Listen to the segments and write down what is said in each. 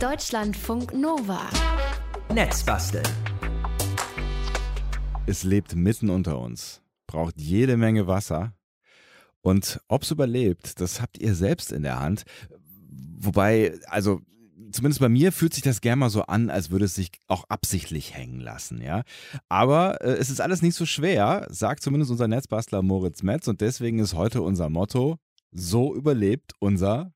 Deutschlandfunk Nova. Netzbasteln. Es lebt mitten unter uns, braucht jede Menge Wasser. Und ob es überlebt, das habt ihr selbst in der Hand. Wobei, also zumindest bei mir fühlt sich das gerne mal so an, als würde es sich auch absichtlich hängen lassen, ja. Aber äh, es ist alles nicht so schwer, sagt zumindest unser Netzbastler Moritz Metz und deswegen ist heute unser Motto, so überlebt unser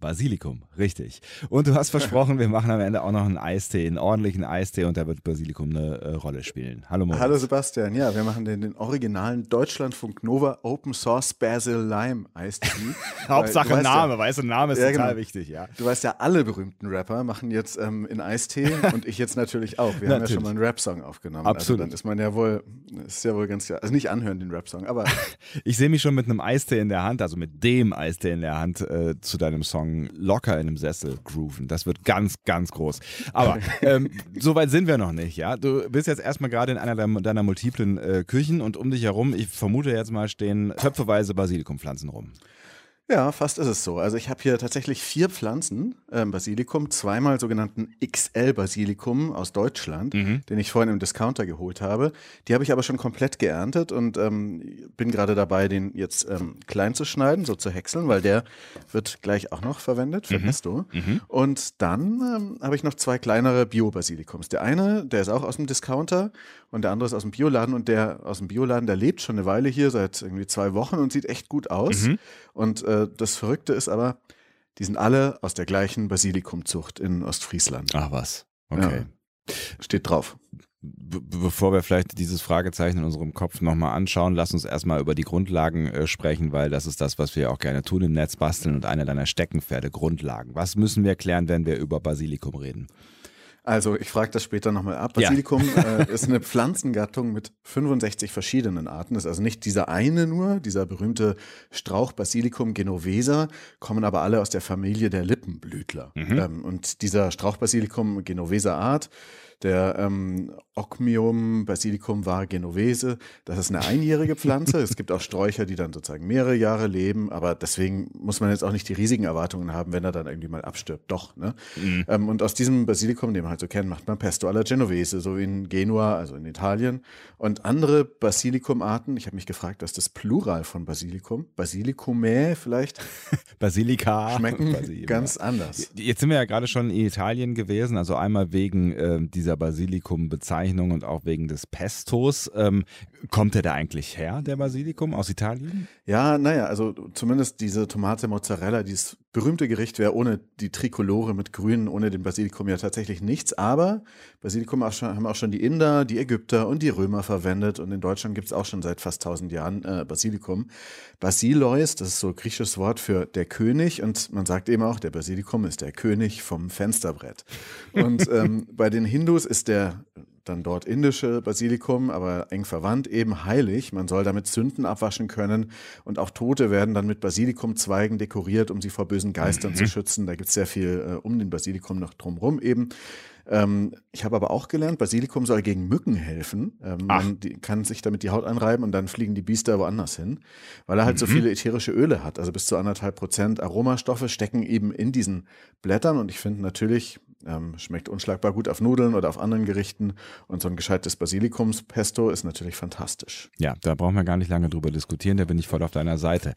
Basilikum, richtig. Und du hast versprochen, wir machen am Ende auch noch einen Eistee, einen ordentlichen Eistee und da wird Basilikum eine äh, Rolle spielen. Hallo Moritz. Hallo Sebastian, ja, wir machen den, den originalen Deutschlandfunk Nova Open Source Basil Lime Eistee. Hauptsache Weil, Name, ja, weißt du, Name ist Ja, total genau. wichtig, ja. Du weißt ja, alle berühmten Rapper machen jetzt ähm, in Eistee und ich jetzt natürlich auch. Wir haben ja schon mal einen Rap-Song aufgenommen. Absolut. Also dann ist man ja wohl, ist ja wohl ganz klar. Also nicht anhören, den Rap-Song, aber Ich sehe mich schon mit einem Eistee in der Hand, also mit dem Eistee in der Hand, äh, zu deinem Song locker in einem Sessel grooven. Das wird ganz, ganz groß. Aber ähm, so weit sind wir noch nicht, ja. Du bist jetzt erstmal gerade in einer deiner, deiner multiplen äh, Küchen und um dich herum, ich vermute jetzt mal, stehen töpfeweise Basilikumpflanzen rum. Ja, fast ist es so. Also ich habe hier tatsächlich vier Pflanzen ähm, Basilikum, zweimal sogenannten XL Basilikum aus Deutschland, Mhm. den ich vorhin im Discounter geholt habe. Die habe ich aber schon komplett geerntet und ähm, bin gerade dabei, den jetzt ähm, klein zu schneiden, so zu häckseln, weil der wird gleich auch noch verwendet für Pesto. Und dann ähm, habe ich noch zwei kleinere Bio-Basilikums. Der eine, der ist auch aus dem Discounter und der andere ist aus dem Bioladen und der aus dem Bioladen, der lebt schon eine Weile hier, seit irgendwie zwei Wochen und sieht echt gut aus. Und äh, das Verrückte ist aber, die sind alle aus der gleichen Basilikumzucht in Ostfriesland. Ach was. Okay. Steht drauf. Be bevor wir vielleicht dieses Fragezeichen in unserem Kopf nochmal anschauen, lass uns erstmal über die Grundlagen äh, sprechen, weil das ist das, was wir auch gerne tun im Netz basteln und einer deiner Steckenpferde, Grundlagen. Was müssen wir klären, wenn wir über Basilikum reden? Also ich frage das später nochmal ab. Ja. Basilikum äh, ist eine Pflanzengattung mit 65 verschiedenen Arten. Das ist also nicht dieser eine nur, dieser berühmte Strauch Basilikum genovesa, kommen aber alle aus der Familie der Lippenblütler. Ähm, und dieser Strauch Basilikum genovesa Art, der ähm, Ocmium Basilicum var genovese, das ist eine einjährige Pflanze. es gibt auch Sträucher, die dann sozusagen mehrere Jahre leben, aber deswegen muss man jetzt auch nicht die riesigen Erwartungen haben, wenn er dann irgendwie mal abstirbt. Doch, ne? Ähm, und aus diesem Basilikum, den man halt so kennt, macht man Pesto alla Genovese, so wie in Genua, also in Italien. Und andere Basilikum-Arten, ich habe mich gefragt, was das Plural von Basilikum? Basilicumae vielleicht? Basilika. Schmecken Basil- ganz anders. Jetzt sind wir ja gerade schon in Italien gewesen, also einmal wegen äh, dieser Basilikum-Bezeichnung und auch wegen des Pestos. Ähm, kommt der da eigentlich her, der Basilikum, aus Italien? Ja, naja, also zumindest diese Tomate Mozzarella, dieses berühmte Gericht wäre ohne die Trikolore mit Grün, ohne den Basilikum ja tatsächlich nichts. Aber Basilikum auch schon, haben auch schon die Inder, die Ägypter und die Römer verwendet. Und in Deutschland gibt es auch schon seit fast 1000 Jahren äh, Basilikum. Basileus, das ist so ein griechisches Wort für der König. Und man sagt eben auch, der Basilikum ist der König vom Fensterbrett. Und ähm, bei den Hindus ist der dann dort indische Basilikum, aber eng verwandt, eben heilig. Man soll damit Sünden abwaschen können und auch Tote werden dann mit Basilikumzweigen dekoriert, um sie vor bösen Geistern zu schützen. Da gibt es sehr viel äh, um den Basilikum noch drumherum eben. Ähm, ich habe aber auch gelernt, Basilikum soll gegen Mücken helfen. Ähm, man die, kann sich damit die Haut anreiben und dann fliegen die Biester woanders hin, weil er halt so viele ätherische Öle hat. Also bis zu anderthalb Prozent Aromastoffe stecken eben in diesen Blättern und ich finde natürlich, ähm, schmeckt unschlagbar gut auf Nudeln oder auf anderen Gerichten und so ein gescheites Basilikumspesto ist natürlich fantastisch. Ja, da brauchen wir gar nicht lange drüber diskutieren, da bin ich voll auf deiner Seite.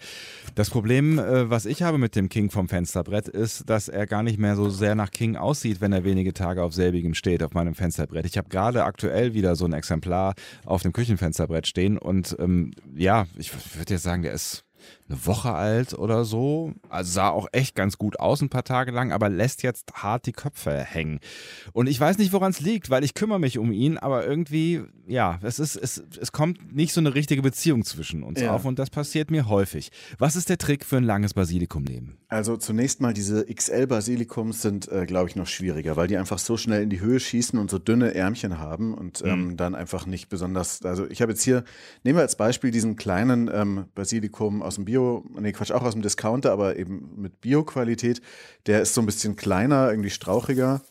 Das Problem, äh, was ich habe mit dem King vom Fensterbrett, ist, dass er gar nicht mehr so sehr nach King aussieht, wenn er wenige Tage auf selbigem steht, auf meinem Fensterbrett. Ich habe gerade aktuell wieder so ein Exemplar auf dem Küchenfensterbrett stehen und ähm, ja, ich würde jetzt sagen, der ist eine Woche alt oder so. Also sah auch echt ganz gut aus ein paar Tage lang, aber lässt jetzt hart die Köpfe hängen. Und ich weiß nicht, woran es liegt, weil ich kümmere mich um ihn, aber irgendwie, ja, es ist, es, es kommt nicht so eine richtige Beziehung zwischen uns Ja. auf und das passiert mir häufig. Was ist der Trick für ein langes Basilikumleben? Also zunächst mal diese XL-Basilikums sind, äh, glaube ich, noch schwieriger, weil die einfach so schnell in die Höhe schießen und so dünne Ärmchen haben und ähm, dann einfach nicht besonders. Also ich habe jetzt hier, nehmen wir als Beispiel diesen kleinen ähm, Basilikum aus dem Bio, nee Quatsch, auch aus dem Discounter, aber eben mit Bio-Qualität. Der ist so ein bisschen kleiner, irgendwie strauchiger.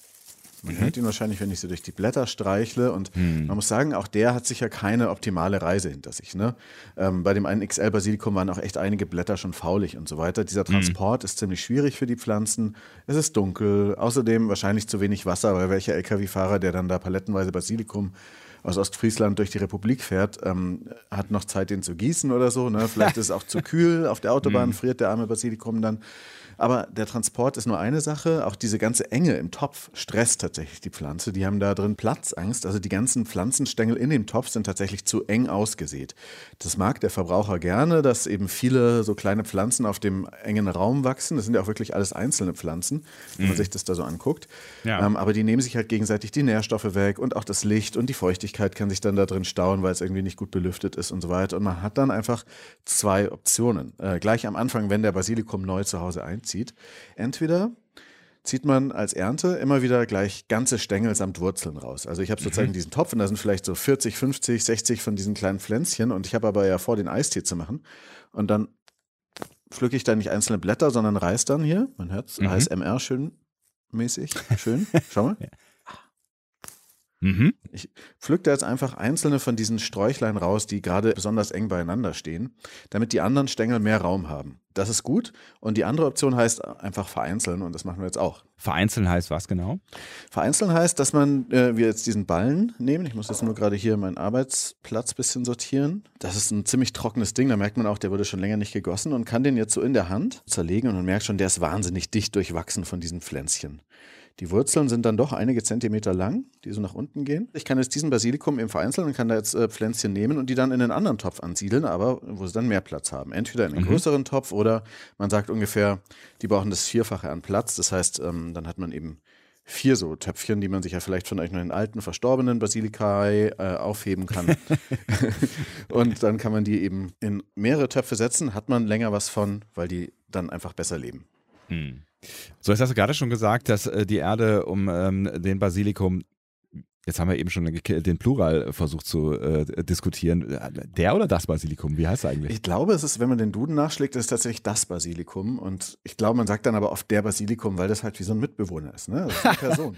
Man hört ihn wahrscheinlich, wenn ich so durch die Blätter streichle. Und man muss sagen, auch der hat sicher keine optimale Reise hinter sich. Ne? Ähm, bei dem einen XL-Basilikum waren auch echt einige Blätter schon faulig und so weiter. Dieser Transport ist ziemlich schwierig für die Pflanzen. Es ist dunkel. Außerdem wahrscheinlich zu wenig Wasser, weil welcher LKW-Fahrer, der dann da palettenweise Basilikum aus Ostfriesland durch die Republik fährt, ähm, hat noch Zeit, den zu gießen oder so. Ne? Vielleicht ist es auch zu kühl. Auf der Autobahn friert der arme Basilikum dann. Aber der Transport ist nur eine Sache. Auch diese ganze Enge im Topf stresst tatsächlich die Pflanze. Die haben da drin Platzangst. Also die ganzen Pflanzenstängel in dem Topf sind tatsächlich zu eng ausgesät. Das mag der Verbraucher gerne, dass eben viele so kleine Pflanzen auf dem engen Raum wachsen. Das sind ja auch wirklich alles einzelne Pflanzen, wenn man sich das da so anguckt. Ja. Ähm, aber die nehmen sich halt gegenseitig die Nährstoffe weg und auch das Licht und die Feuchtigkeit kann sich dann da drin stauen, weil es irgendwie nicht gut belüftet ist und so weiter. Und man hat dann einfach zwei Optionen. Äh, gleich am Anfang, wenn der Basilikum neu zu Hause einzieht. Entweder zieht man als Ernte immer wieder gleich ganze Stängel samt Wurzeln raus. Also ich habe sozusagen diesen Topf und da sind vielleicht so 40, 50, 60 von diesen kleinen Pflänzchen und ich habe aber ja vor, den Eistee zu machen. Und dann pflücke ich da nicht einzelne Blätter, sondern reiß dann hier, man hört es, ASMR schön mäßig, schön, schau mal. Mhm. Ich pflück da jetzt einfach einzelne von diesen Sträuchlein raus, die gerade besonders eng beieinander stehen, damit die anderen Stängel mehr Raum haben. Das ist gut. Und die andere Option heißt einfach vereinzeln und das machen wir jetzt auch. Vereinzeln heißt was genau? Vereinzeln heißt, dass man, äh, wir jetzt diesen Ballen nehmen. Ich muss jetzt nur gerade hier meinen Arbeitsplatz bisschen sortieren. Das ist ein ziemlich trockenes Ding. Da merkt man auch, der wurde schon länger nicht gegossen und kann den jetzt so in der Hand zerlegen und man merkt schon, der ist wahnsinnig dicht durchwachsen von diesen Pflänzchen. Die Wurzeln sind dann doch einige Zentimeter lang, die so nach unten gehen. Ich kann jetzt diesen Basilikum eben vereinzeln und kann da jetzt äh, Pflänzchen nehmen und die dann in einen anderen Topf ansiedeln, aber wo sie dann mehr Platz haben. Entweder in einen größeren Topf oder man sagt ungefähr, die brauchen das Vierfache an Platz. Das heißt, ähm, dann hat man eben vier so Töpfchen, die man sich ja vielleicht von euch den alten, verstorbenen Basilikai äh, aufheben kann. und dann kann man die eben in mehrere Töpfe setzen, hat man länger was von, weil die dann einfach besser leben. So, jetzt hast du gerade schon gesagt, dass äh, die Erde um ähm, den Basilikum, jetzt haben wir eben schon den Plural versucht zu äh, diskutieren. Der oder das Basilikum? Wie heißt es eigentlich? Ich glaube, es ist, wenn man den Duden nachschlägt, ist es tatsächlich das Basilikum. Und ich glaube, man sagt dann aber oft der Basilikum, weil das halt wie so ein Mitbewohner ist. Ne? Das ist eine Person.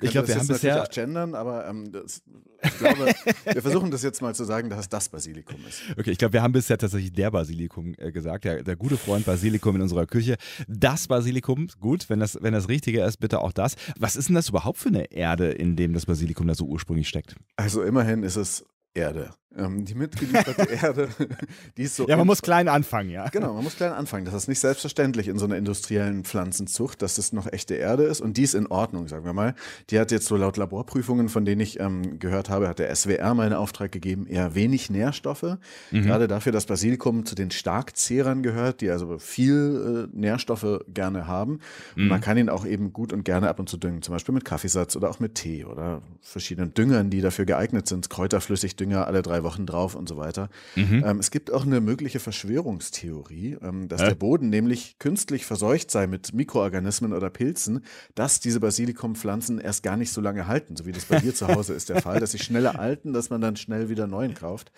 Ich glaube, wir haben bisher- auch gendern, aber ähm, das, ich glaube, wir versuchen das jetzt mal zu sagen, dass es das Basilikum ist. Okay, ich glaube, wir haben bisher tatsächlich der Basilikum äh, gesagt, der, der gute Freund Basilikum in unserer Küche. Das Basilikum, gut, wenn das, wenn das Richtige ist, bitte auch das. Was ist denn das überhaupt für eine Erde, in dem das Basilikum da so ursprünglich steckt? Also immerhin ist es Erde. Ähm, die mitgelieferte Erde, die ist so. Ja, man muss klein anfangen, ja. Genau, man muss klein anfangen. Das ist nicht selbstverständlich in so einer industriellen Pflanzenzucht, dass das noch echte Erde ist. Und die ist in Ordnung, sagen wir mal. Die hat jetzt so laut Laborprüfungen, von denen ich ähm, gehört habe, hat der SWR mal einen Auftrag gegeben, eher wenig Nährstoffe. Gerade dafür, dass Basilikum zu den Starkzehrern gehört, die also viel äh, Nährstoffe gerne haben. Und man kann ihn auch eben gut und gerne ab und zu düngen. Zum Beispiel mit Kaffeesatz oder auch mit Tee oder verschiedenen Düngern, die dafür geeignet sind. Kräuterflüssigdünger alle drei Wochen drauf und so weiter. Ähm, es gibt auch eine mögliche Verschwörungstheorie, ähm, dass Hä? der Boden nämlich künstlich verseucht sei mit Mikroorganismen oder Pilzen, dass diese Basilikumpflanzen erst gar nicht so lange halten, so wie das bei dir zu Hause ist der Fall, dass sie schneller alten, dass man dann schnell wieder neuen kauft.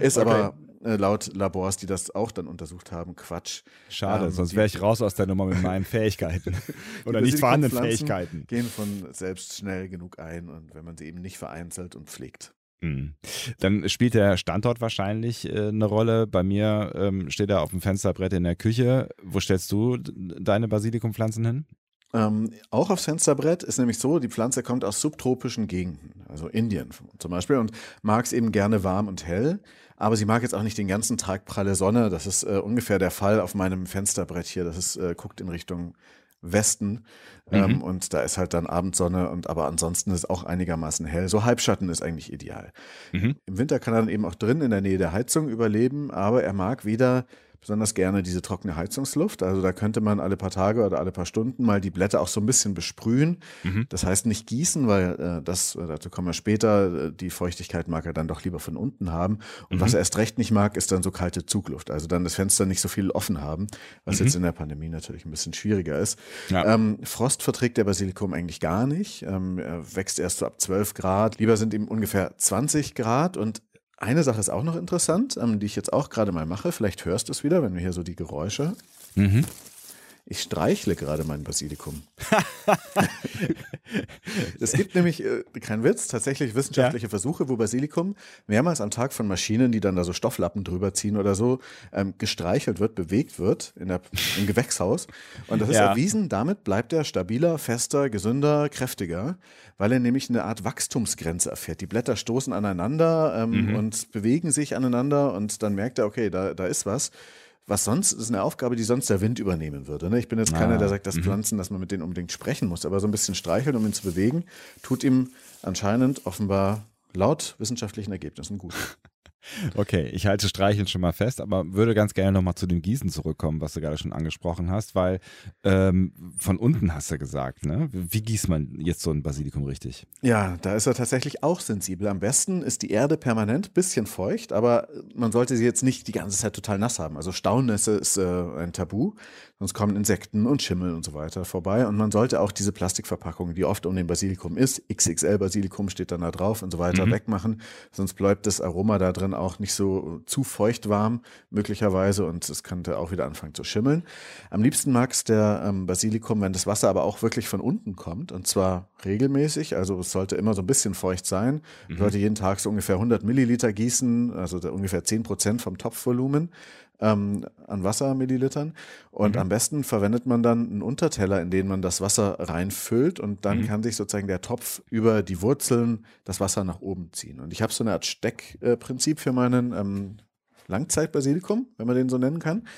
Ist aber äh, laut Labors, die das auch dann untersucht haben, Quatsch. Schade, Ähm, sonst wäre ich raus aus der Nummer mit meinen Fähigkeiten. Oder nicht vorhandenen Fähigkeiten. Gehen von selbst schnell genug ein und wenn man sie eben nicht vereinzelt und pflegt. Hm. Dann spielt der Standort wahrscheinlich äh, eine Rolle. Bei mir ähm, steht er auf dem Fensterbrett in der Küche. Wo stellst du deine Basilikumpflanzen hin? Ähm, auch aufs Fensterbrett ist nämlich so, die Pflanze kommt aus subtropischen Gegenden, also Indien zum Beispiel, und mag es eben gerne warm und hell. Aber sie mag jetzt auch nicht den ganzen Tag pralle Sonne. Das ist äh, ungefähr der Fall auf meinem Fensterbrett hier. Das ist, äh, guckt in Richtung Westen. Ähm, und da ist halt dann Abendsonne und aber ansonsten ist auch einigermaßen hell. So Halbschatten ist eigentlich ideal. Mhm. Im Winter kann er dann eben auch drin in der Nähe der Heizung überleben, aber er mag wieder besonders gerne diese trockene Heizungsluft. Also da könnte man alle paar Tage oder alle paar Stunden mal die Blätter auch so ein bisschen besprühen. Das heißt nicht gießen, weil äh, das, äh, dazu kommen wir später, äh, die Feuchtigkeit mag er dann doch lieber von unten haben. Und was er erst recht nicht mag, ist dann so kalte Zugluft. Also dann das Fenster nicht so viel offen haben, was jetzt in der Pandemie natürlich ein bisschen schwieriger ist. Ja. Ähm, Frost verträgt der Basilikum eigentlich gar nicht. Ähm, er wächst erst so ab 12 Grad. Lieber sind ihm ungefähr 20 Grad und eine Sache ist auch noch interessant, ähm, die ich jetzt auch gerade mal mache. Vielleicht hörst du es wieder, wenn wir hier so die Geräusche. Mhm. Ich streichle gerade mein Basilikum. es gibt nämlich, äh, kein Witz, tatsächlich wissenschaftliche ja. Versuche, wo Basilikum mehrmals am Tag von Maschinen, die dann da so Stofflappen drüber ziehen oder so, ähm, gestreichelt wird, bewegt wird in der, im Gewächshaus. Und das ist ja. erwiesen, damit bleibt er stabiler, fester, gesünder, kräftiger, weil er nämlich eine Art Wachstumsgrenze erfährt. Die Blätter stoßen aneinander ähm, mhm. und bewegen sich aneinander und dann merkt er, okay, da, da ist was was sonst ist eine Aufgabe, die sonst der Wind übernehmen würde. Ne? Ich bin jetzt keiner, der ah, sagt, dass mhm. Pflanzen, dass man mit denen unbedingt sprechen muss, aber so ein bisschen streicheln, um ihn zu bewegen, tut ihm anscheinend offenbar laut wissenschaftlichen Ergebnissen gut. Okay, ich halte Streicheln schon mal fest, aber würde ganz gerne nochmal zu dem Gießen zurückkommen, was du gerade schon angesprochen hast, weil ähm, von unten hast du gesagt, ne? Wie gießt man jetzt so ein Basilikum richtig? Ja, da ist er tatsächlich auch sensibel. Am besten ist die Erde permanent, bisschen feucht, aber man sollte sie jetzt nicht die ganze Zeit total nass haben. Also Staunässe ist äh, ein Tabu, sonst kommen Insekten und Schimmel und so weiter vorbei. Und man sollte auch diese Plastikverpackung, die oft um den Basilikum ist, XXL Basilikum steht dann da drauf und so weiter, mhm. wegmachen, sonst bleibt das Aroma da drin dann auch nicht so zu feucht warm möglicherweise und es könnte auch wieder anfangen zu schimmeln. Am liebsten mag es der ähm, Basilikum, wenn das Wasser aber auch wirklich von unten kommt und zwar regelmäßig, also es sollte immer so ein bisschen feucht sein. Mhm. sollte jeden Tag so ungefähr 100 Milliliter gießen, also ungefähr 10 Prozent vom Topfvolumen ähm, an Wassermillilitern. Und mhm. am besten verwendet man dann einen Unterteller, in den man das Wasser reinfüllt und dann mhm. kann sich sozusagen der Topf über die Wurzeln das Wasser nach oben ziehen. Und ich habe so eine Art Steckprinzip für meinen ähm, Langzeitbasilikum, wenn man den so nennen kann.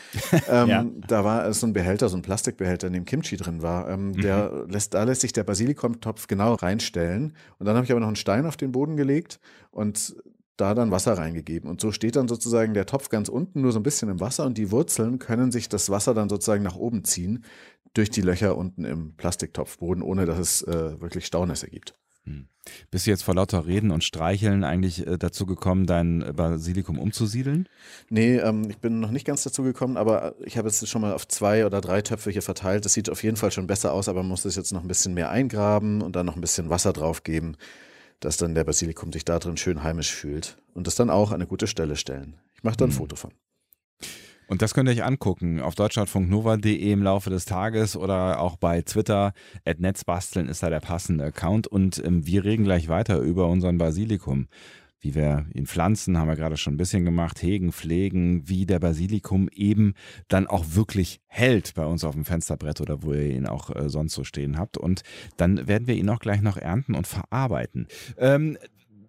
Ähm, ja. Da war so ein Behälter, so ein Plastikbehälter, in dem Kimchi drin war. Ähm, mhm. der lässt, da lässt sich der Basilikumtopf genau reinstellen. Und dann habe ich aber noch einen Stein auf den Boden gelegt und da dann Wasser reingegeben. Und so steht dann sozusagen der Topf ganz unten nur so ein bisschen im Wasser und die Wurzeln können sich das Wasser dann sozusagen nach oben ziehen durch die Löcher unten im Plastiktopfboden, ohne dass es äh, wirklich Staunässe gibt. Hm. Bist du jetzt vor lauter Reden und Streicheln eigentlich äh, dazu gekommen, dein Basilikum umzusiedeln? Nee, ähm, ich bin noch nicht ganz dazu gekommen, aber ich habe es schon mal auf zwei oder drei Töpfe hier verteilt. Das sieht auf jeden Fall schon besser aus, aber man muss es jetzt noch ein bisschen mehr eingraben und dann noch ein bisschen Wasser drauf geben dass dann der Basilikum sich da drin schön heimisch fühlt und das dann auch an eine gute Stelle stellen. Ich mache da ein mhm. Foto von. Und das könnt ihr euch angucken auf deutschlandfunknova.de im Laufe des Tages oder auch bei Twitter. Netzbasteln ist da der passende Account. Und ähm, wir reden gleich weiter über unseren Basilikum wie wir ihn pflanzen, haben wir gerade schon ein bisschen gemacht, hegen, pflegen, wie der Basilikum eben dann auch wirklich hält bei uns auf dem Fensterbrett oder wo ihr ihn auch äh, sonst so stehen habt. Und dann werden wir ihn auch gleich noch ernten und verarbeiten. Ähm,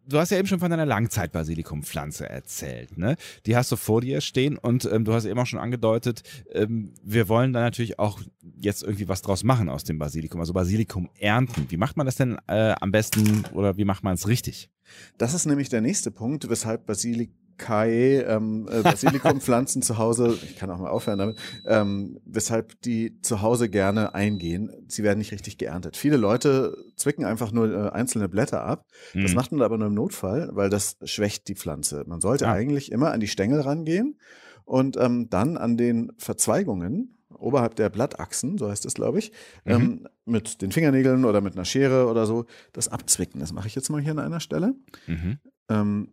du hast ja eben schon von deiner Langzeit-Basilikumpflanze erzählt. Ne? Die hast du vor dir stehen und ähm, du hast eben auch schon angedeutet, ähm, wir wollen da natürlich auch jetzt irgendwie was draus machen aus dem Basilikum, also Basilikum ernten. Wie macht man das denn äh, am besten oder wie macht man es richtig? Das ist nämlich der nächste Punkt, weshalb Basilikum Kai, ähm, äh, Basilikumpflanzen zu Hause, ich kann auch mal aufhören damit, ähm, weshalb die zu Hause gerne eingehen. Sie werden nicht richtig geerntet. Viele Leute zwicken einfach nur äh, einzelne Blätter ab. Mhm. Das macht man aber nur im Notfall, weil das schwächt die Pflanze. Man sollte ah. eigentlich immer an die Stängel rangehen und ähm, dann an den Verzweigungen oberhalb der Blattachsen, so heißt es, glaube ich, mhm. ähm, mit den Fingernägeln oder mit einer Schere oder so, das abzwicken. Das mache ich jetzt mal hier an einer Stelle. Mhm. Ähm,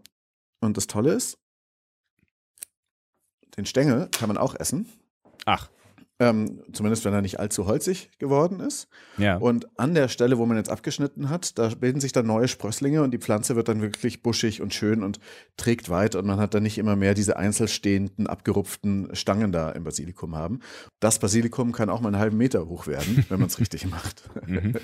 und das Tolle ist, den Stängel kann man auch essen. Ach. Ähm, zumindest wenn er nicht allzu holzig geworden ist. Ja. Und an der Stelle, wo man jetzt abgeschnitten hat, da bilden sich dann neue Sprösslinge und die Pflanze wird dann wirklich buschig und schön und trägt weit und man hat dann nicht immer mehr diese einzelstehenden, abgerupften Stangen da im Basilikum haben. Das Basilikum kann auch mal einen halben Meter hoch werden, wenn man es richtig macht. Mhm.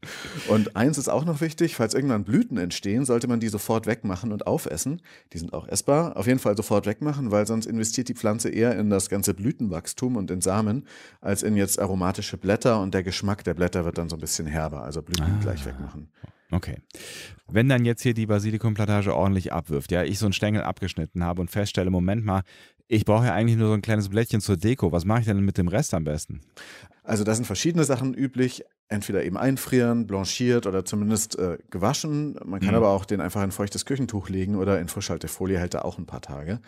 Und eins ist auch noch wichtig, falls irgendwann Blüten entstehen, sollte man die sofort wegmachen und aufessen. Die sind auch essbar. Auf jeden Fall sofort wegmachen, weil sonst investiert die Pflanze eher in das ganze Blütenwachstum und in Samen als in jetzt aromatische Blätter und der Geschmack der Blätter wird dann so ein bisschen herber. Also Blüten ah. gleich wegmachen. Okay. Wenn dann jetzt hier die Basilikumplantage ordentlich abwirft, ja, ich so einen Stängel abgeschnitten habe und feststelle, Moment mal, ich brauche ja eigentlich nur so ein kleines Blättchen zur Deko. Was mache ich denn mit dem Rest am besten? Also da sind verschiedene Sachen üblich. Entweder eben einfrieren, blanchiert oder zumindest äh, gewaschen. Man kann mhm. aber auch den einfach in feuchtes Küchentuch legen oder in Frischhaltefolie hält er auch ein paar Tage.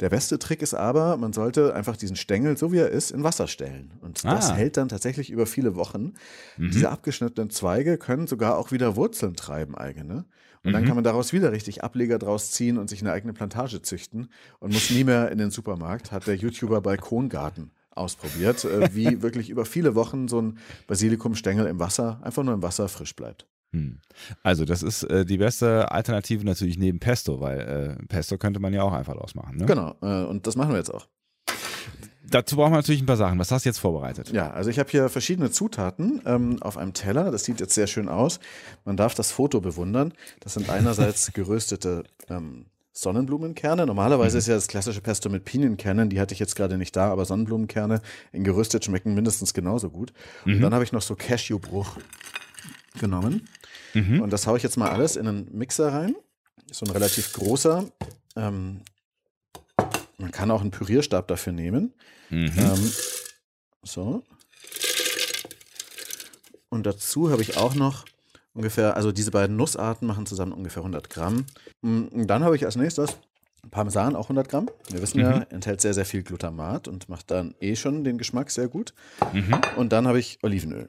Der beste Trick ist aber, man sollte einfach diesen Stängel, so wie er ist, in Wasser stellen. Und ah. das hält dann tatsächlich über viele Wochen. Mhm. Diese abgeschnittenen Zweige können sogar auch wieder Wurzeln treiben, eigene. Und dann mhm. kann man daraus wieder richtig Ableger draus ziehen und sich eine eigene Plantage züchten und muss nie mehr in den Supermarkt, hat der YouTuber Balkongarten ausprobiert, äh, wie wirklich über viele Wochen so ein Basilikumstängel im Wasser, einfach nur im Wasser frisch bleibt. Hm. Also das ist äh, die beste Alternative natürlich neben Pesto, weil äh, Pesto könnte man ja auch einfach ausmachen. Ne? Genau, äh, und das machen wir jetzt auch. Dazu brauchen wir natürlich ein paar Sachen. Was hast du jetzt vorbereitet? Ja, also ich habe hier verschiedene Zutaten ähm, auf einem Teller. Das sieht jetzt sehr schön aus. Man darf das Foto bewundern. Das sind einerseits geröstete ähm, Sonnenblumenkerne. Normalerweise ist ja das klassische Pesto mit Pinienkernen. Die hatte ich jetzt gerade nicht da, aber Sonnenblumenkerne in geröstet schmecken mindestens genauso gut. Und dann habe ich noch so Cashewbruch genommen. Und das haue ich jetzt mal alles in einen Mixer rein. So ein relativ großer. Ähm, man kann auch einen Pürierstab dafür nehmen. Ähm, so. Und dazu habe ich auch noch ungefähr, also diese beiden Nussarten machen zusammen ungefähr 100 Gramm. Mm, Und dann habe ich als nächstes Parmesan, auch 100 Gramm. Wir wissen ja, enthält sehr, sehr viel Glutamat und macht dann eh schon den Geschmack sehr gut. Und dann habe ich Olivenöl.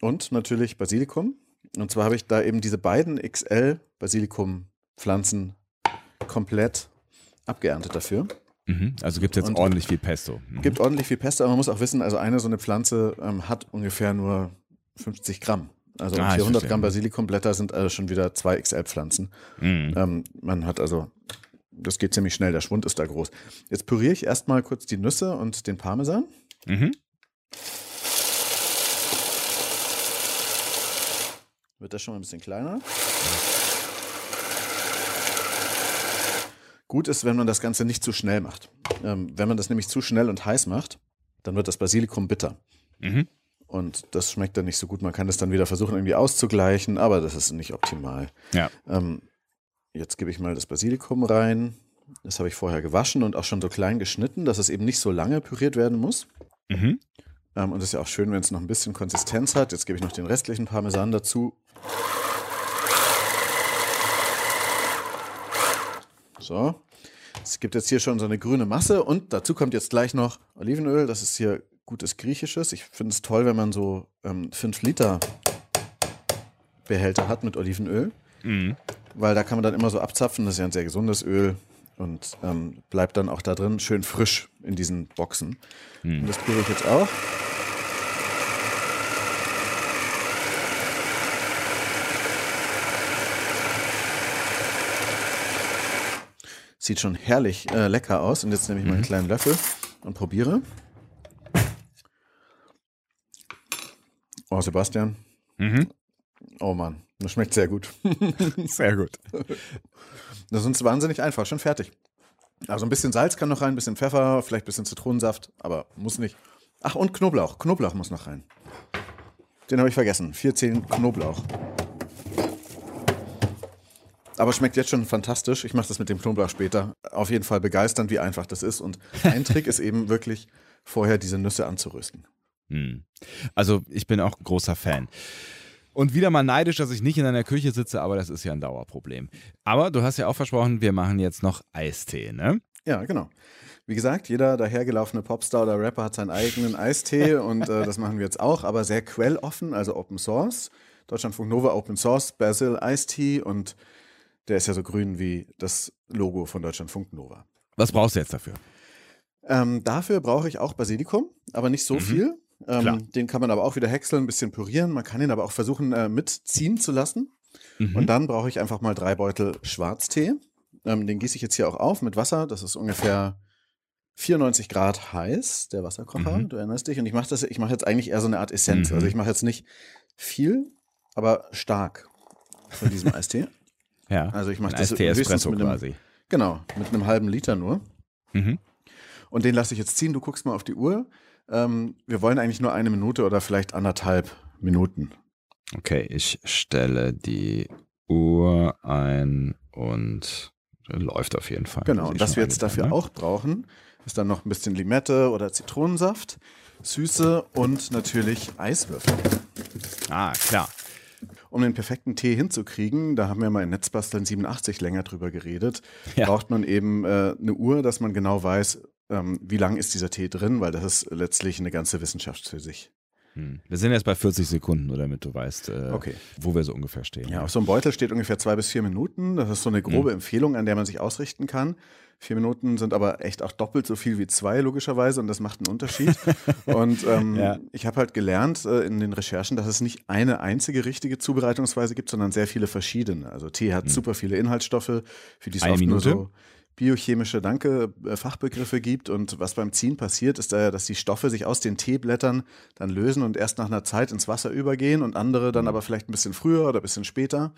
Und natürlich Basilikum. Und zwar habe ich da eben diese beiden XL Basilikum-Pflanzen komplett abgeerntet dafür. Mhm. Also gibt es jetzt Und- ordentlich viel Pesto. Mhm. Gibt ordentlich viel Pesto, aber man muss auch wissen, also eine so eine Pflanze ähm, hat ungefähr nur 50 Gramm. Also Ah, ich 400 verstehe. Gramm Basilikumblätter sind also schon wieder zwei XL-Pflanzen. Mhm. Ähm, man hat also, das geht ziemlich schnell, der Schwund ist da groß. Jetzt püriere ich erstmal kurz die Nüsse und den Parmesan. Mhm. Wird das schon mal ein bisschen kleiner. Gut ist, wenn man das Ganze nicht zu schnell macht. Ähm, wenn man das nämlich zu schnell und heiß macht, dann wird das Basilikum bitter. Mhm. Und das schmeckt dann nicht so gut. Man kann das dann wieder versuchen, irgendwie auszugleichen, aber das ist nicht optimal. Ja. Ähm, jetzt gebe ich mal das Basilikum rein. Das habe ich vorher gewaschen und auch schon so klein geschnitten, dass es eben nicht so lange püriert werden muss. Mhm. Ähm, und es ist ja auch schön, wenn es noch ein bisschen Konsistenz hat. Jetzt gebe ich noch den restlichen Parmesan dazu. So. Es gibt jetzt hier schon so eine grüne Masse und dazu kommt jetzt gleich noch Olivenöl. Das ist hier gutes Griechisches. Ich finde es toll, wenn man so 5 Liter Behälter hat mit Olivenöl, Mhm. weil da kann man dann immer so abzapfen. Das ist ja ein sehr gesundes Öl und ähm, bleibt dann auch da drin schön frisch in diesen Boxen. Und das probiere ich jetzt auch. Sieht schon herrlich äh, lecker aus. Und jetzt nehme ich mal einen kleinen Löffel und probiere. Oh, Sebastian. Mhm. Oh Mann, das schmeckt sehr gut. Sehr gut. Das ist uns wahnsinnig einfach, schon fertig. Also ein bisschen Salz kann noch rein, ein bisschen Pfeffer, vielleicht ein bisschen Zitronensaft, aber muss nicht. Ach, und Knoblauch. Knoblauch muss noch rein. Den habe ich vergessen. 14 Knoblauch. Aber schmeckt jetzt schon fantastisch. Ich mache das mit dem Knoblauch später. Auf jeden Fall begeisternd, wie einfach das ist. Und ein Trick ist eben wirklich, vorher diese Nüsse anzurösten. Hm. Also ich bin auch ein großer Fan. Und wieder mal neidisch, dass ich nicht in einer Küche sitze, aber das ist ja ein Dauerproblem. Aber du hast ja auch versprochen, wir machen jetzt noch Eistee, ne? Ja, genau. Wie gesagt, jeder dahergelaufene Popstar oder Rapper hat seinen eigenen Eistee und äh, das machen wir jetzt auch, aber sehr quelloffen, also Open Source. Deutschlandfunk Nova Open Source Basil Eistee und der ist ja so grün wie das Logo von Deutschlandfunk Nova. Was brauchst du jetzt dafür? Ähm, dafür brauche ich auch Basilikum, aber nicht so viel. Klar. Ähm, den kann man aber auch wieder häckseln, ein bisschen pürieren. Man kann ihn aber auch versuchen äh, mitziehen zu lassen. Mhm. Und dann brauche ich einfach mal drei Beutel Schwarztee. Ähm, den gieße ich jetzt hier auch auf mit Wasser. Das ist ungefähr 94 Grad heiß, der Wasserkocher. Mhm. Du erinnerst dich. Und ich mache das, ich mache jetzt eigentlich eher so eine Art Essenz. Mhm. Also ich mache jetzt nicht viel, aber stark von diesem Eistee. Ja. Also ich mache das höchstens mit einem, quasi. Genau, mit einem halben Liter nur. Mhm. Und den lasse ich jetzt ziehen. Du guckst mal auf die Uhr. Ähm, wir wollen eigentlich nur eine Minute oder vielleicht anderthalb Minuten. Okay, ich stelle die Uhr ein und läuft auf jeden Fall. Genau, und was wir jetzt dafür ne? auch brauchen, ist dann noch ein bisschen Limette oder Zitronensaft, Süße und natürlich Eiswürfel. Ah, klar. Um den perfekten Tee hinzukriegen, da haben wir mal in Netzbasteln 87 länger drüber geredet, Ja. braucht man eben äh, eine Uhr, dass man genau weiß, ähm, wie lang ist dieser Tee drin, weil das ist letztlich eine ganze Wissenschaft für sich. Hm. Wir sind jetzt bei 40 Sekunden, nur damit du weißt, äh, Okay. wo wir so ungefähr stehen. Ja, auf so einem Beutel steht ungefähr zwei bis vier Minuten. Das ist so eine grobe Mhm. Empfehlung, an der man sich ausrichten kann. Vier Minuten sind aber echt auch doppelt so viel wie zwei, logischerweise, und das macht einen Unterschied. und ähm, Ja. ich habe halt gelernt äh, in den Recherchen, dass es nicht eine einzige richtige Zubereitungsweise gibt, sondern sehr viele verschiedene. Also Tee hat super viele Inhaltsstoffe, für die es Mhm. Oft nur so biochemische Danke, äh, Fachbegriffe gibt. Und was beim Ziehen passiert, ist, äh, dass die Stoffe sich aus den Teeblättern dann lösen und erst nach einer Zeit ins Wasser übergehen und andere Mhm. dann aber vielleicht ein bisschen früher oder ein bisschen später.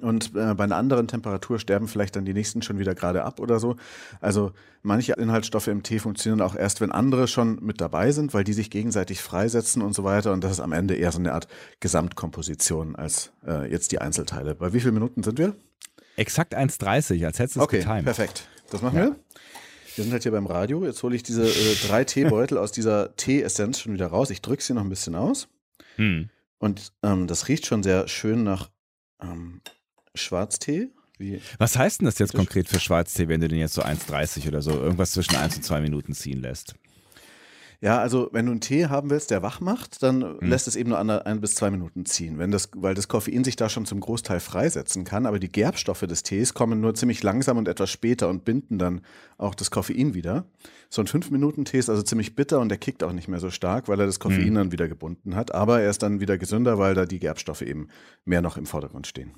Und äh, bei einer anderen Temperatur sterben vielleicht dann die nächsten schon wieder gerade ab oder so. Also manche Inhaltsstoffe im Tee funktionieren auch erst, wenn andere schon mit dabei sind, weil die sich gegenseitig freisetzen und so weiter. Und das ist am Ende eher so eine Art Gesamtkomposition als äh, jetzt die Einzelteile. Bei wie vielen Minuten sind wir? Exakt 1,30, als hättest du es Okay, getimed. perfekt. Das machen wir. Wir sind halt hier beim Radio. Jetzt hole ich diese äh, drei Teebeutel aus dieser Tee-Essenz schon wieder raus. Ich drücke sie noch ein bisschen aus. Hm. Und ähm, das riecht schon sehr schön nach ähm, Schwarztee. Wie, Was heißt denn das jetzt konkret für Schwarztee, wenn du den jetzt so 1,30 oder so irgendwas zwischen 1 und 2 Minuten ziehen lässt? Ja, also wenn du einen Tee haben willst, der wach macht, dann Hm. lässt es eben nur an- ein bis zwei Minuten ziehen, wenn das, weil das Koffein sich da schon zum Großteil freisetzen kann. Aber die Gerbstoffe des Tees kommen nur ziemlich langsam und etwas später und binden dann auch das Koffein wieder. So ein fünf Minuten Tee ist also ziemlich bitter und der kickt auch nicht mehr so stark, weil er das Koffein Hm. dann wieder gebunden hat. Aber er ist dann wieder gesünder, weil da die Gerbstoffe eben mehr noch im Vordergrund stehen.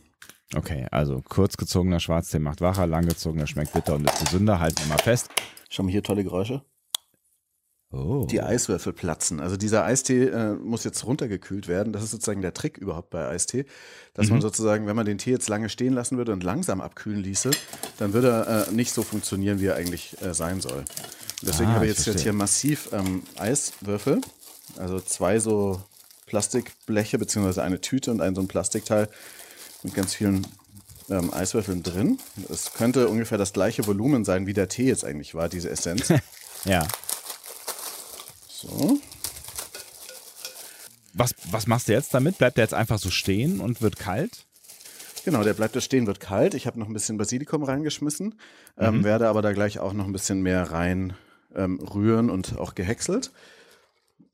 Okay, also kurzgezogener Schwarztee macht wacher, langgezogener schmeckt bitter und ist gesünder. Halten wir mal fest. Schau mal hier tolle Geräusche. Oh. Die Eiswürfel platzen. Also dieser Eistee äh, muss jetzt runtergekühlt werden. Das ist sozusagen der Trick überhaupt bei Eistee, dass Mhm. man sozusagen, wenn man den Tee jetzt lange stehen lassen würde und langsam abkühlen ließe, dann würde er äh, nicht so funktionieren, wie er eigentlich äh, sein soll. Und deswegen Ah, habe ich jetzt, jetzt hier massiv ähm, Eiswürfel, also zwei so Plastikbleche beziehungsweise eine Tüte und ein so ein Plastikteil mit ganz vielen ähm, Eiswürfeln drin. Es könnte ungefähr das gleiche Volumen sein, wie der Tee jetzt eigentlich war, diese Essenz. Ja. So. Was, was machst du jetzt damit? Bleibt der jetzt einfach so stehen und wird kalt? Genau, der bleibt da stehen, wird kalt. Ich habe noch ein bisschen Basilikum reingeschmissen, ähm, werde aber da gleich auch noch ein bisschen mehr rein ähm, rühren und auch gehäckselt.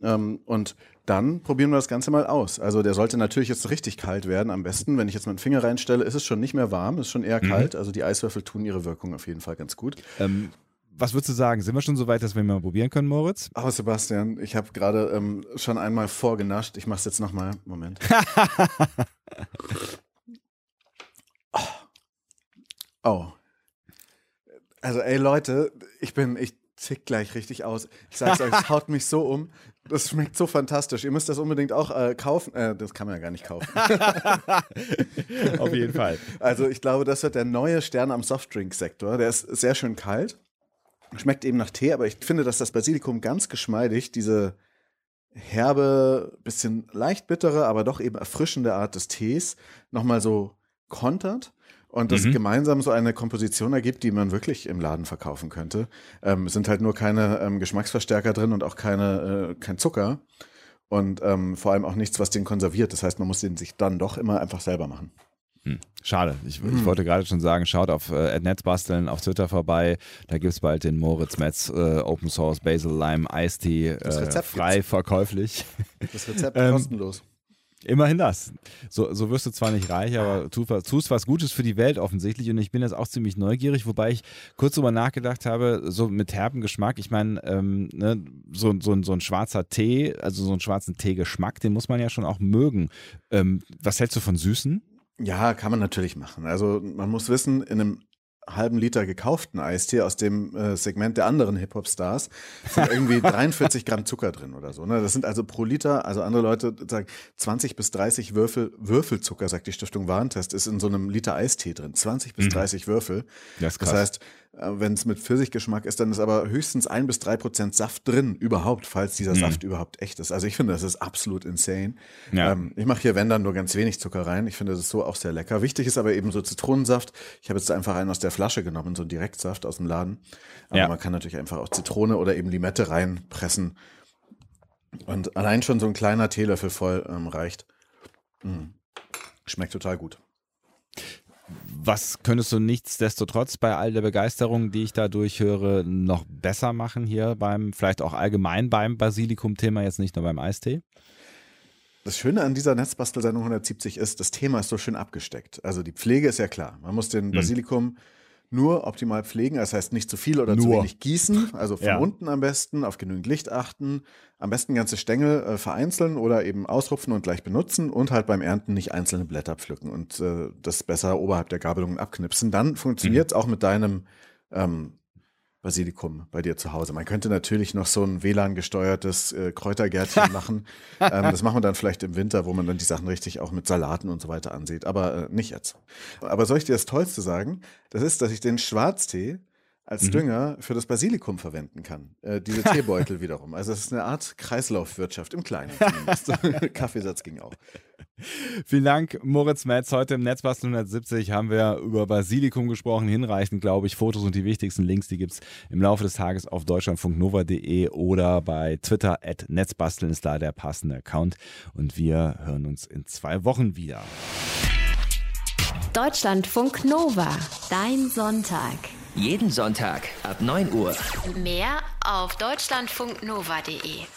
Ähm, und dann probieren wir das Ganze mal aus. Also der sollte natürlich jetzt richtig kalt werden. Am besten, wenn ich jetzt meinen Finger reinstelle, ist es schon nicht mehr warm, ist schon eher kalt. Also die Eiswürfel tun ihre Wirkung auf jeden Fall ganz gut. Ähm, was würdest du sagen? Sind wir schon so weit, dass wir mal probieren können, Moritz? Aber Sebastian, ich habe gerade ähm, schon einmal vorgenascht. Ich mache es jetzt nochmal. Moment. oh. Also, ey Leute, ich bin, ich tick gleich richtig aus. Ich sag's euch, es haut mich so um. Das schmeckt so fantastisch. Ihr müsst das unbedingt auch äh, kaufen. Äh, das kann man ja gar nicht kaufen. Auf jeden Fall. Also ich glaube, das wird der neue Stern am Softdrink-Sektor. Der ist sehr schön kalt. Schmeckt eben nach Tee, aber ich finde, dass das Basilikum ganz geschmeidig diese herbe, bisschen leicht bittere, aber doch eben erfrischende Art des Tees nochmal so kontert und das Mhm. gemeinsam so eine Komposition ergibt, die man wirklich im Laden verkaufen könnte. Ähm, es sind halt nur keine ähm, Geschmacksverstärker drin und auch keine, äh, kein Zucker und ähm, vor allem auch nichts, was den konserviert. Das heißt, man muss den sich dann doch immer einfach selber machen. Hm. Schade. Ich, ich wollte gerade schon sagen, schaut auf äh, Netzbasteln auf Twitter vorbei. Da gibt es bald den Moritz Metz äh, Open Source Basil Lime Eistee Das äh, Rezept frei gibt's. verkäuflich. Das Rezept Ähm, kostenlos. Immerhin das. So, so wirst du zwar nicht reich, aber tu, tust was Gutes für die Welt offensichtlich. Und ich bin jetzt auch ziemlich neugierig, wobei ich kurz drüber nachgedacht habe, so mit herben Geschmack. Ich meine, ähm, ne, so, so, so ein schwarzer Tee, also so einen schwarzen Teegeschmack, den muss man ja schon auch mögen. Ähm, was hältst du von Süßen? Ja, kann man natürlich machen. Also man muss wissen, in einem halben Liter gekauften Eistee aus dem äh, Segment der anderen Hip-Hop-Stars sind irgendwie 43 Gramm Zucker drin oder so. Ne? Das sind also pro Liter, also andere Leute sagen 20 bis 30 Würfel, Würfelzucker, sagt die Stiftung Warentest, ist in so einem Liter Eistee drin. 20 bis 30 Würfel. Das ist Das heißt, wenn es mit Pfirsichgeschmack ist, dann ist aber höchstens ein bis drei Prozent Saft drin, überhaupt, falls dieser Mhm. Saft überhaupt echt ist. Also ich finde, das ist absolut insane. Ja. Ähm, ich mache hier, wenn dann, nur ganz wenig Zucker rein. Ich finde, das ist so auch sehr lecker. Wichtig ist aber eben so Zitronensaft. Ich habe jetzt einfach einen aus der Flasche genommen, so einen Direktsaft aus dem Laden. Aber Ja. man kann natürlich einfach auch Zitrone oder eben Limette reinpressen. Und allein schon so ein kleiner Teelöffel voll ähm, reicht. Mm. Schmeckt total gut. Was könntest du nichtsdestotrotz bei all der Begeisterung, die ich da durchhöre, noch besser machen hier beim, vielleicht auch allgemein beim Basilikum-Thema, jetzt nicht nur beim Eistee? Das Schöne an dieser Netzbastelsendung 170 ist, das Thema ist so schön abgesteckt. Also die Pflege ist ja klar. Man muss den hm. Basilikum hm nur optimal pflegen, das heißt nicht zu viel oder nur. zu wenig gießen, also von ja. unten am besten, auf genügend Licht achten, am besten ganze Stängel äh, vereinzeln oder eben ausrupfen und gleich benutzen und halt beim Ernten nicht einzelne Blätter pflücken und äh, das besser oberhalb der Gabelungen abknipsen. Dann funktioniert es mhm. auch mit deinem ähm, Basilikum bei dir zu Hause. Man könnte natürlich noch so ein WLAN-gesteuertes äh, Kräutergärtchen machen. Ähm, das machen wir dann vielleicht im Winter, wo man dann die Sachen richtig auch mit Salaten und so weiter ansieht. Aber äh, nicht jetzt. Aber soll ich dir das Tollste sagen? Das ist, dass ich den Schwarztee als mhm. Dünger für das Basilikum verwenden kann. Äh, diese Teebeutel wiederum. Also es ist eine Art Kreislaufwirtschaft im Kleinen. Kaffeesatz ging auch. Vielen Dank, Moritz Metz. Heute im Netzbastel 170 haben wir über Basilikum gesprochen. Hinreichend, glaube ich. Fotos und die wichtigsten Links, die gibt es im Laufe des Tages auf deutschlandfunknova.de oder bei Twitter at Netzbasteln ist da der passende Account. Und wir hören uns in zwei Wochen wieder. Deutschlandfunk Nova. Dein Sonntag. Jeden Sonntag ab 9 Uhr. Mehr auf deutschlandfunknova.de.